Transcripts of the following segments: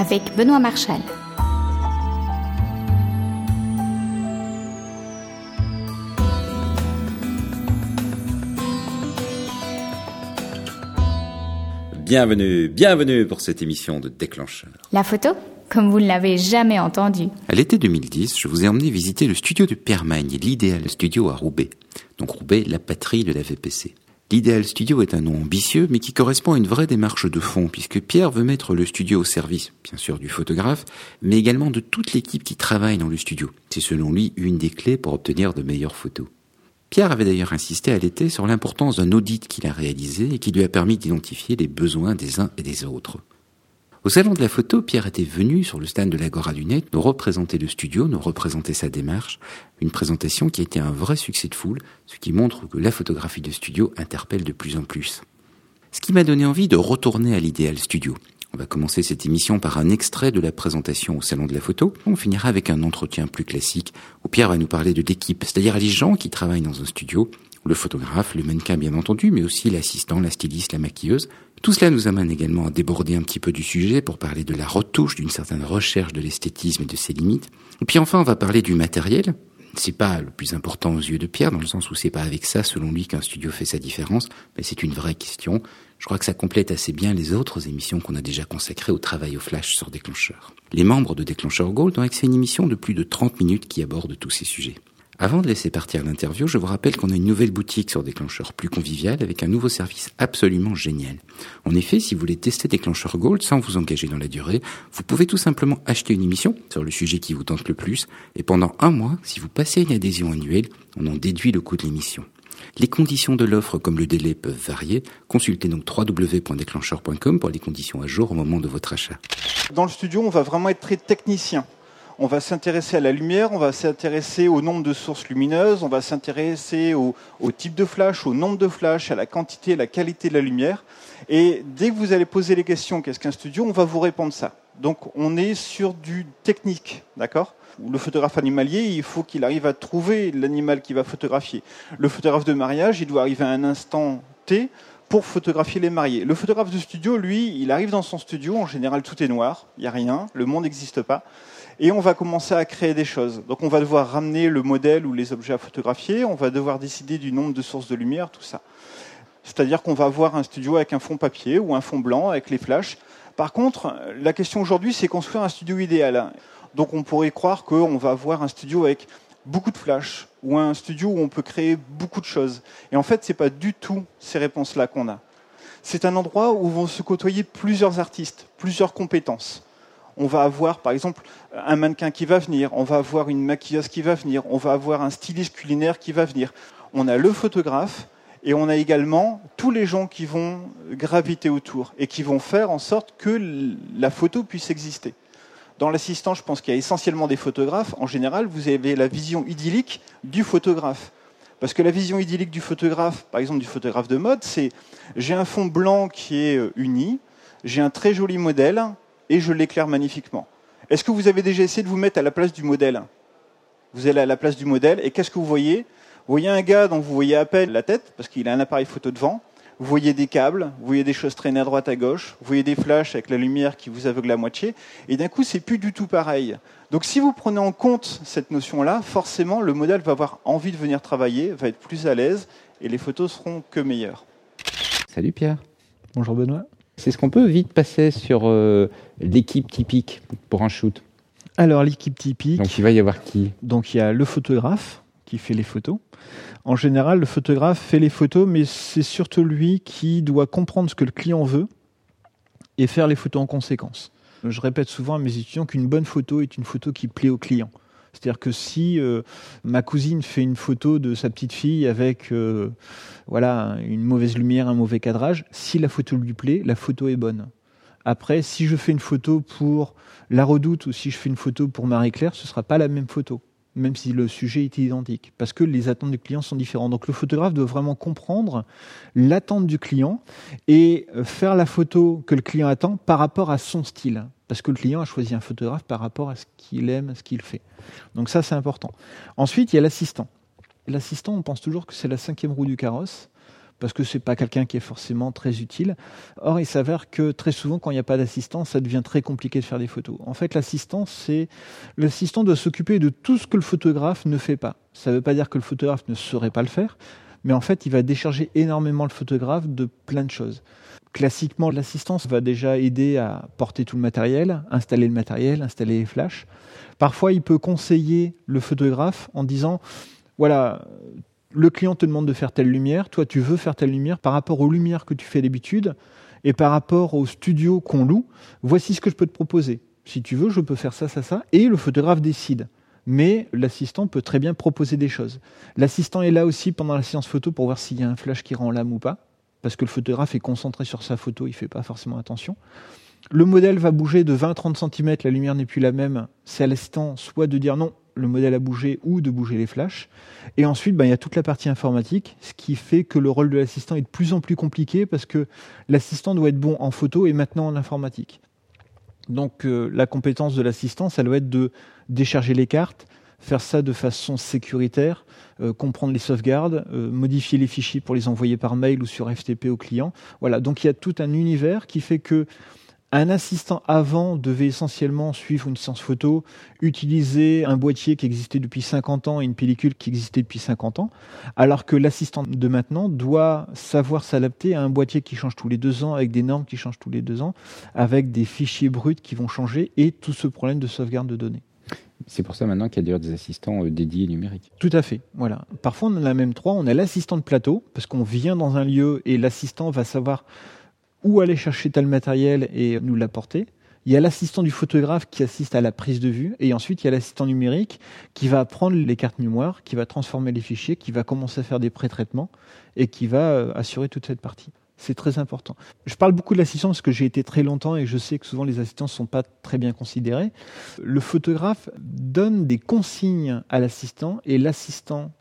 avec Benoît Marchal. Bienvenue, bienvenue pour cette émission de Déclencheur. La photo comme vous ne l'avez jamais entendu. À l'été 2010, je vous ai emmené visiter le studio de Pierre Magne, l'Idéal Studio à Roubaix. Donc Roubaix, la patrie de la VPC. L'Idéal Studio est un nom ambitieux, mais qui correspond à une vraie démarche de fond, puisque Pierre veut mettre le studio au service, bien sûr, du photographe, mais également de toute l'équipe qui travaille dans le studio. C'est selon lui une des clés pour obtenir de meilleures photos. Pierre avait d'ailleurs insisté à l'été sur l'importance d'un audit qu'il a réalisé et qui lui a permis d'identifier les besoins des uns et des autres. Au salon de la photo, Pierre était venu sur le stand de l'Agora du Net nous représenter le studio, nous représenter sa démarche, une présentation qui a été un vrai succès de foule, ce qui montre que la photographie de studio interpelle de plus en plus. Ce qui m'a donné envie de retourner à l'idéal studio. On va commencer cette émission par un extrait de la présentation au salon de la photo. On finira avec un entretien plus classique où Pierre va nous parler de l'équipe, c'est-à-dire les gens qui travaillent dans un studio, le photographe, le mannequin bien entendu, mais aussi l'assistant, la styliste, la maquilleuse. Tout cela nous amène également à déborder un petit peu du sujet pour parler de la retouche, d'une certaine recherche de l'esthétisme et de ses limites. Et puis enfin, on va parler du matériel, c'est pas le plus important aux yeux de Pierre, dans le sens où c'est pas avec ça, selon lui, qu'un studio fait sa différence, mais c'est une vraie question. Je crois que ça complète assez bien les autres émissions qu'on a déjà consacrées au travail au flash sur Déclencheur. Les membres de Déclencheur Gold ont accès à une émission de plus de 30 minutes qui aborde tous ces sujets. Avant de laisser partir l'interview, je vous rappelle qu'on a une nouvelle boutique sur Déclencheur plus convivial avec un nouveau service absolument génial. En effet, si vous voulez tester Déclencheur Gold sans vous engager dans la durée, vous pouvez tout simplement acheter une émission sur le sujet qui vous tente le plus et pendant un mois, si vous passez une adhésion annuelle, on en déduit le coût de l'émission. Les conditions de l'offre comme le délai peuvent varier. Consultez donc www.déclencheur.com pour les conditions à jour au moment de votre achat. Dans le studio, on va vraiment être très technicien on va s'intéresser à la lumière, on va s'intéresser au nombre de sources lumineuses, on va s'intéresser au, type de flash, au nombre de flash, à la quantité, à la qualité de la lumière. Et dès que vous allez poser les questions, qu'est-ce qu'un studio, on va vous répondre ça. Donc on est sur du technique, d'accord? Le photographe animalier, il faut qu'il arrive à trouver l'animal qu'il va photographier. Le photographe de mariage, il doit arriver à un instant T pour photographier les mariés. Le photographe de studio, lui, il arrive dans son studio, en général tout est noir, il n'y a rien, le monde n'existe pas et on va commencer à créer des choses. Donc on va devoir ramener le modèle ou les objets à photographier, on va devoir décider du nombre de sources de lumière, tout ça. C'est-à-dire qu'on va avoir un studio avec un fond papier ou un fond blanc avec les flashs. Par contre, la question aujourd'hui, c'est construire un studio idéal. Donc on pourrait croire qu'on va avoir un studio avec beaucoup de flashs ou un studio où on peut créer beaucoup de choses. Et en fait, ce n'est pas du tout ces réponses-là qu'on a. C'est un endroit où vont se côtoyer plusieurs artistes, plusieurs compétences on va avoir par exemple un mannequin qui va venir, on va avoir une maquilleuse qui va venir, on va avoir un styliste culinaire qui va venir. On a le photographe et on a également tous les gens qui vont graviter autour et qui vont faire en sorte que la photo puisse exister. Dans l'assistant, je pense qu'il y a essentiellement des photographes. En général, vous avez la vision idyllique du photographe. Parce que la vision idyllique du photographe, par exemple du photographe de mode, c'est j'ai un fond blanc qui est euh, uni, j'ai un très joli modèle, et je l'éclaire magnifiquement. Est-ce que vous avez déjà essayé de vous mettre à la place du modèle? Vous allez à la place du modèle et qu'est-ce que vous voyez? Vous voyez un gars dont vous voyez à peine la tête parce qu'il a un appareil photo devant. Vous voyez des câbles, vous voyez des choses traîner à droite à gauche, vous voyez des flashs avec la lumière qui vous aveugle à moitié, et d'un coup, c'est plus du tout pareil. Donc, si vous prenez en compte cette notion-là, forcément, le modèle va avoir envie de venir travailler, va être plus à l'aise, et les photos seront que meilleures. Salut Pierre. Bonjour Benoît. C'est ce qu'on peut vite passer sur euh, l'équipe typique pour un shoot. Alors l'équipe typique. Donc il va y avoir qui? Donc il y a le photographe qui fait les photos. En général, le photographe fait les photos, mais c'est surtout lui qui doit comprendre ce que le client veut et faire les photos en conséquence. Je répète souvent à mes étudiants qu'une bonne photo est une photo qui plaît au client. C'est-à-dire que si euh, ma cousine fait une photo de sa petite fille avec euh, voilà une mauvaise lumière, un mauvais cadrage, si la photo lui plaît, la photo est bonne. Après, si je fais une photo pour la redoute ou si je fais une photo pour Marie-Claire, ce ne sera pas la même photo, même si le sujet est identique, parce que les attentes du client sont différentes. Donc le photographe doit vraiment comprendre l'attente du client et euh, faire la photo que le client attend par rapport à son style parce que le client a choisi un photographe par rapport à ce qu'il aime, à ce qu'il fait. Donc ça, c'est important. Ensuite, il y a l'assistant. L'assistant, on pense toujours que c'est la cinquième roue du carrosse. Parce que c'est pas quelqu'un qui est forcément très utile. Or, il s'avère que très souvent, quand il n'y a pas d'assistant, ça devient très compliqué de faire des photos. En fait, l'assistant, c'est l'assistant doit s'occuper de tout ce que le photographe ne fait pas. Ça ne veut pas dire que le photographe ne saurait pas le faire, mais en fait, il va décharger énormément le photographe de plein de choses. Classiquement, l'assistance va déjà aider à porter tout le matériel, installer le matériel, installer les flashs. Parfois, il peut conseiller le photographe en disant voilà, le client te demande de faire telle lumière, toi tu veux faire telle lumière par rapport aux lumières que tu fais d'habitude et par rapport au studio qu'on loue, voici ce que je peux te proposer. Si tu veux, je peux faire ça, ça, ça, et le photographe décide. Mais l'assistant peut très bien proposer des choses. L'assistant est là aussi pendant la séance photo pour voir s'il y a un flash qui rend l'âme ou pas parce que le photographe est concentré sur sa photo, il ne fait pas forcément attention. Le modèle va bouger de 20-30 cm, la lumière n'est plus la même. C'est à l'instant soit de dire non, le modèle a bougé ou de bouger les flashs. Et ensuite, ben, il y a toute la partie informatique, ce qui fait que le rôle de l'assistant est de plus en plus compliqué parce que l'assistant doit être bon en photo et maintenant en informatique. Donc euh, la compétence de l'assistant, ça doit être de décharger les cartes, faire ça de façon sécuritaire, euh, comprendre les sauvegardes, euh, modifier les fichiers pour les envoyer par mail ou sur FTP au client. Voilà, donc il y a tout un univers qui fait que un assistant avant devait essentiellement suivre une séance photo, utiliser un boîtier qui existait depuis 50 ans et une pellicule qui existait depuis 50 ans, alors que l'assistant de maintenant doit savoir s'adapter à un boîtier qui change tous les deux ans, avec des normes qui changent tous les deux ans, avec des fichiers bruts qui vont changer et tout ce problème de sauvegarde de données. C'est pour ça maintenant qu'il y a d'ailleurs des assistants euh, dédiés numériques. Tout à fait. Voilà. Parfois, on en a même trois. On a l'assistant de plateau, parce qu'on vient dans un lieu et l'assistant va savoir où aller chercher tel matériel et nous l'apporter. Il y a l'assistant du photographe qui assiste à la prise de vue, et ensuite il y a l'assistant numérique qui va prendre les cartes mémoire, qui va transformer les fichiers, qui va commencer à faire des pré-traitements et qui va euh, assurer toute cette partie. C'est très important. Je parle beaucoup de l'assistant parce que j'ai été très longtemps et je sais que souvent les assistants ne sont pas très bien considérés. Le photographe donne des consignes à l'assistant et l'assistant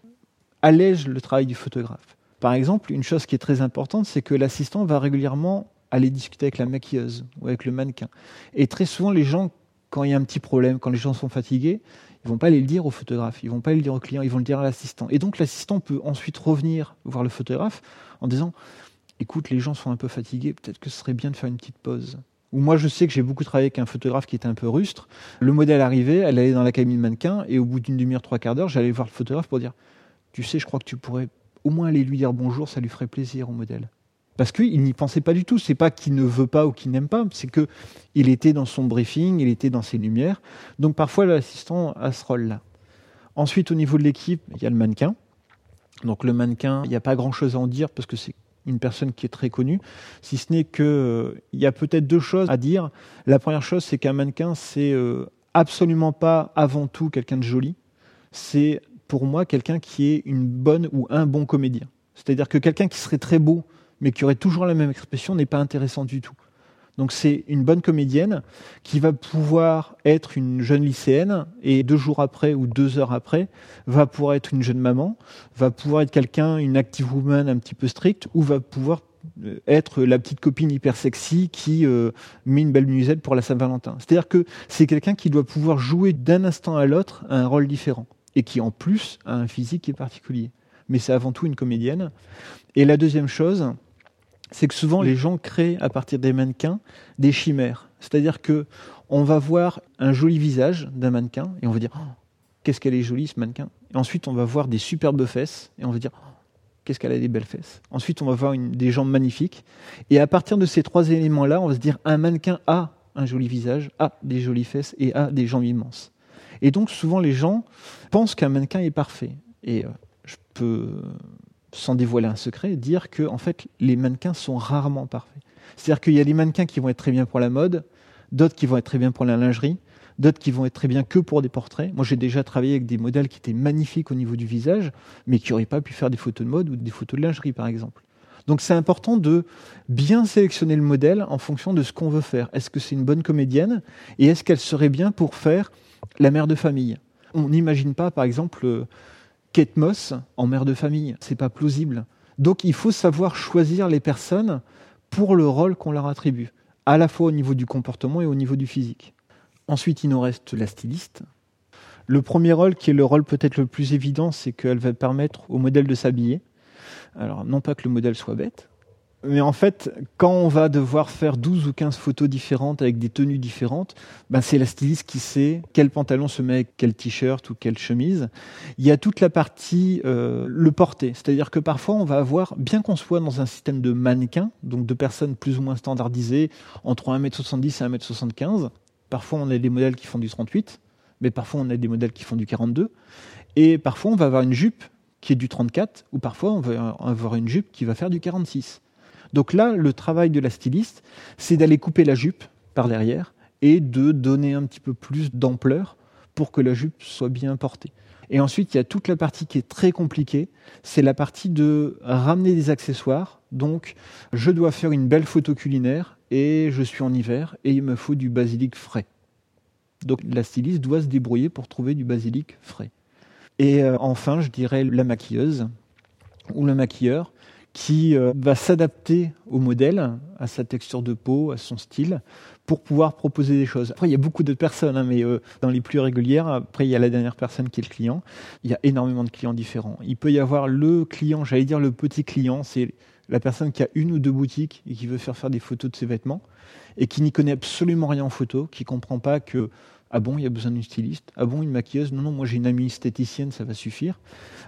allège le travail du photographe. Par exemple, une chose qui est très importante, c'est que l'assistant va régulièrement aller discuter avec la maquilleuse ou avec le mannequin. Et très souvent, les gens, quand il y a un petit problème, quand les gens sont fatigués, ils vont pas aller le dire au photographe, ils vont pas le dire au client, ils vont le dire à l'assistant. Et donc l'assistant peut ensuite revenir voir le photographe en disant écoute, les gens sont un peu fatigués, peut-être que ce serait bien de faire une petite pause. Ou moi, je sais que j'ai beaucoup travaillé avec un photographe qui était un peu rustre. Le modèle arrivait, elle allait dans la cabine mannequin, et au bout d'une demi-heure, trois quarts d'heure, j'allais voir le photographe pour dire Tu sais, je crois que tu pourrais au moins aller lui dire bonjour, ça lui ferait plaisir au modèle. Parce qu'il n'y pensait pas du tout. C'est pas qu'il ne veut pas ou qu'il n'aime pas, c'est que il était dans son briefing, il était dans ses lumières. Donc parfois, l'assistant a ce rôle-là. Ensuite, au niveau de l'équipe, il y a le mannequin. Donc le mannequin, il n'y a pas grand-chose à en dire parce que c'est une personne qui est très connue, si ce n'est qu'il euh, y a peut-être deux choses à dire. La première chose, c'est qu'un mannequin, c'est euh, absolument pas avant tout quelqu'un de joli. C'est pour moi quelqu'un qui est une bonne ou un bon comédien. C'est-à-dire que quelqu'un qui serait très beau, mais qui aurait toujours la même expression, n'est pas intéressant du tout. Donc c'est une bonne comédienne qui va pouvoir être une jeune lycéenne et deux jours après ou deux heures après va pouvoir être une jeune maman, va pouvoir être quelqu'un, une active woman un petit peu stricte ou va pouvoir euh, être la petite copine hyper sexy qui euh, met une belle musette pour la Saint-Valentin. C'est-à-dire que c'est quelqu'un qui doit pouvoir jouer d'un instant à l'autre un rôle différent et qui en plus a un physique qui est particulier. Mais c'est avant tout une comédienne. Et la deuxième chose, c'est que souvent les gens créent à partir des mannequins des chimères. C'est-à-dire que on va voir un joli visage d'un mannequin et on va dire oh, qu'est-ce qu'elle est jolie ce mannequin. Ensuite on va voir des superbes fesses et on va dire oh, qu'est-ce qu'elle a des belles fesses. Ensuite on va voir des jambes magnifiques et à partir de ces trois éléments-là, on va se dire un mannequin a un joli visage, a des jolies fesses et a des jambes immenses. Et donc souvent les gens pensent qu'un mannequin est parfait. Et euh, je peux sans dévoiler un secret, dire que en fait, les mannequins sont rarement parfaits. C'est-à-dire qu'il y a des mannequins qui vont être très bien pour la mode, d'autres qui vont être très bien pour la lingerie, d'autres qui vont être très bien que pour des portraits. Moi, j'ai déjà travaillé avec des modèles qui étaient magnifiques au niveau du visage, mais qui n'auraient pas pu faire des photos de mode ou des photos de lingerie, par exemple. Donc, c'est important de bien sélectionner le modèle en fonction de ce qu'on veut faire. Est-ce que c'est une bonne comédienne? Et est-ce qu'elle serait bien pour faire la mère de famille On n'imagine pas, par exemple, Kate Moss en mère de famille. C'est pas plausible. Donc il faut savoir choisir les personnes pour le rôle qu'on leur attribue, à la fois au niveau du comportement et au niveau du physique. Ensuite, il nous reste la styliste. Le premier rôle, qui est le rôle peut-être le plus évident, c'est qu'elle va permettre au modèle de s'habiller. Alors, non pas que le modèle soit bête, mais en fait, quand on va devoir faire 12 ou 15 photos différentes avec des tenues différentes, ben c'est la styliste qui sait quel pantalon se met avec quel t-shirt ou quelle chemise. Il y a toute la partie euh, le porter, c'est-à-dire que parfois on va avoir, bien qu'on soit dans un système de mannequins, donc de personnes plus ou moins standardisées entre 1m70 et 1m75, parfois on a des modèles qui font du 38, mais parfois on a des modèles qui font du 42, et parfois on va avoir une jupe qui est du 34, ou parfois on va avoir une jupe qui va faire du 46. Donc là, le travail de la styliste, c'est d'aller couper la jupe par derrière et de donner un petit peu plus d'ampleur pour que la jupe soit bien portée. Et ensuite, il y a toute la partie qui est très compliquée, c'est la partie de ramener des accessoires. Donc, je dois faire une belle photo culinaire et je suis en hiver et il me faut du basilic frais. Donc, la styliste doit se débrouiller pour trouver du basilic frais. Et euh, enfin, je dirais la maquilleuse ou le maquilleur qui euh, va s'adapter au modèle, à sa texture de peau, à son style, pour pouvoir proposer des choses. Après, il y a beaucoup de personnes, hein, mais euh, dans les plus régulières, après, il y a la dernière personne qui est le client. Il y a énormément de clients différents. Il peut y avoir le client, j'allais dire le petit client, c'est la personne qui a une ou deux boutiques et qui veut faire faire des photos de ses vêtements et qui n'y connaît absolument rien en photo, qui comprend pas que ah bon, il y a besoin d'une styliste? Ah bon, une maquilleuse? Non, non, moi j'ai une amie esthéticienne, ça va suffire.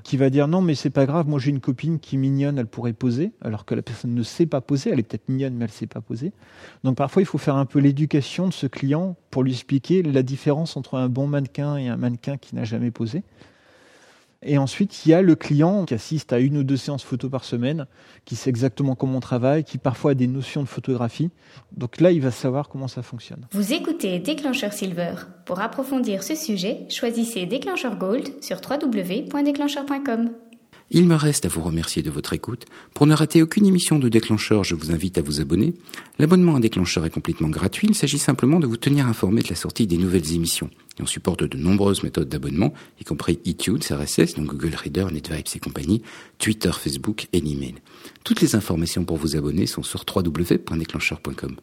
Qui va dire non, mais c'est pas grave, moi j'ai une copine qui mignonne, elle pourrait poser, alors que la personne ne sait pas poser, elle est peut-être mignonne, mais elle ne sait pas poser. Donc parfois, il faut faire un peu l'éducation de ce client pour lui expliquer la différence entre un bon mannequin et un mannequin qui n'a jamais posé. Et ensuite, il y a le client qui assiste à une ou deux séances photo par semaine, qui sait exactement comment on travaille, qui parfois a des notions de photographie. Donc là, il va savoir comment ça fonctionne. Vous écoutez Déclencheur Silver. Pour approfondir ce sujet, choisissez Déclencheur Gold sur www.déclencheur.com. Il me reste à vous remercier de votre écoute. Pour ne rater aucune émission de Déclencheur, je vous invite à vous abonner. L'abonnement à Déclencheur est complètement gratuit. Il s'agit simplement de vous tenir informé de la sortie des nouvelles émissions. On supporte de nombreuses méthodes d'abonnement, y compris iTunes, RSS, donc Google Reader, NetVibes et compagnie, Twitter, Facebook et l'email. Toutes les informations pour vous abonner sont sur www.déclencheur.com.